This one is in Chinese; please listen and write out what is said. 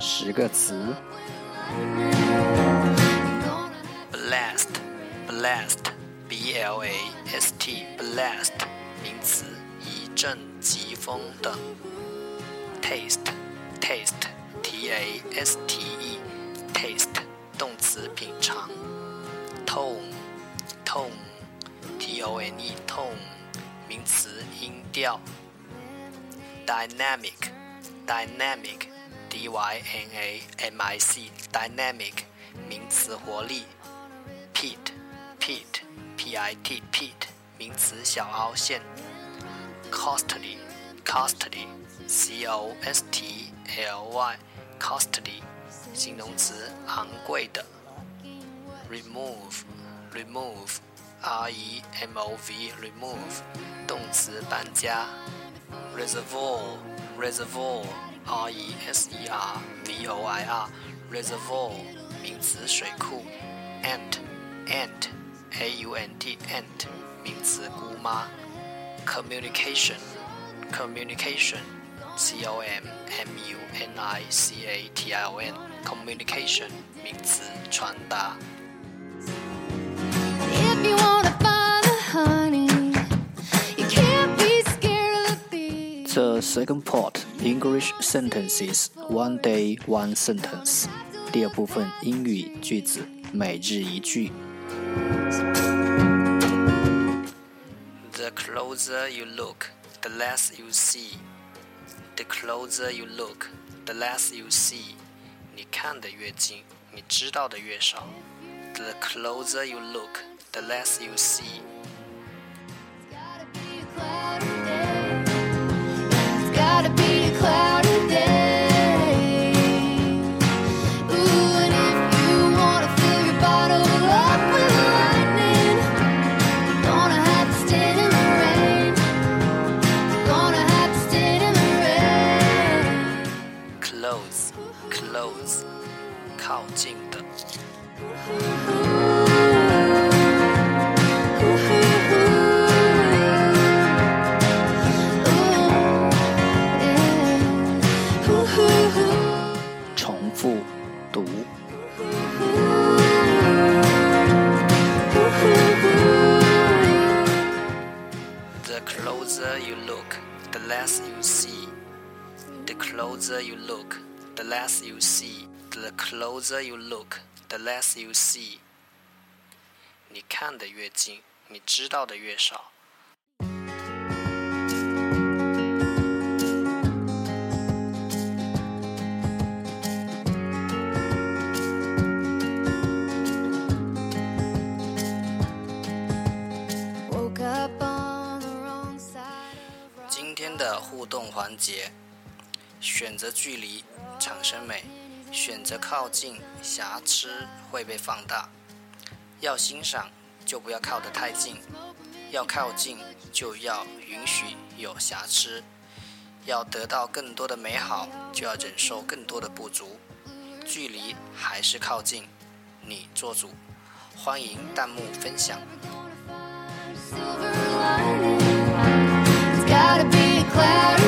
十个词：blast，blast，b l a s t，blast，名词，一阵疾风的；taste，taste，t a s t e，taste，动词，品尝；tone，tone，t o n e，tone，名词，音调；dynamic，dynamic。D Y N A M I C，dynamic，名词，活力。Pit，pit，P I T pit，名词，小凹陷。Costly，costly，C O S T L Y，costly，形容词，昂贵的。Remove，remove，R E M O V，remove，动词，搬家。Reservoir，reservoir。R E S E R V O I R reservoir 名词水库，ant ant A U N T ant 名词姑妈，communication communication C O M M U N I C A T I O N communication 名词传达。The second part English sentences one day one sentence。第二部分英语句子每日一句。The closer you look, the less you see. The closer you look, the less you see. 你看得越近，你知道的越少。The closer you look, the less you see. 重复读。The closer you look, the less you see. The closer you look. the less you see, the closer you look, the less you see. 你看得越近，你知道的越少。今天的互动环节。选择距离，产生美；选择靠近，瑕疵会被放大。要欣赏，就不要靠得太近；要靠近，就要允许有瑕疵。要得到更多的美好，就要忍受更多的不足。距离还是靠近，你做主。欢迎弹幕分享。ooh, ooh, ooh.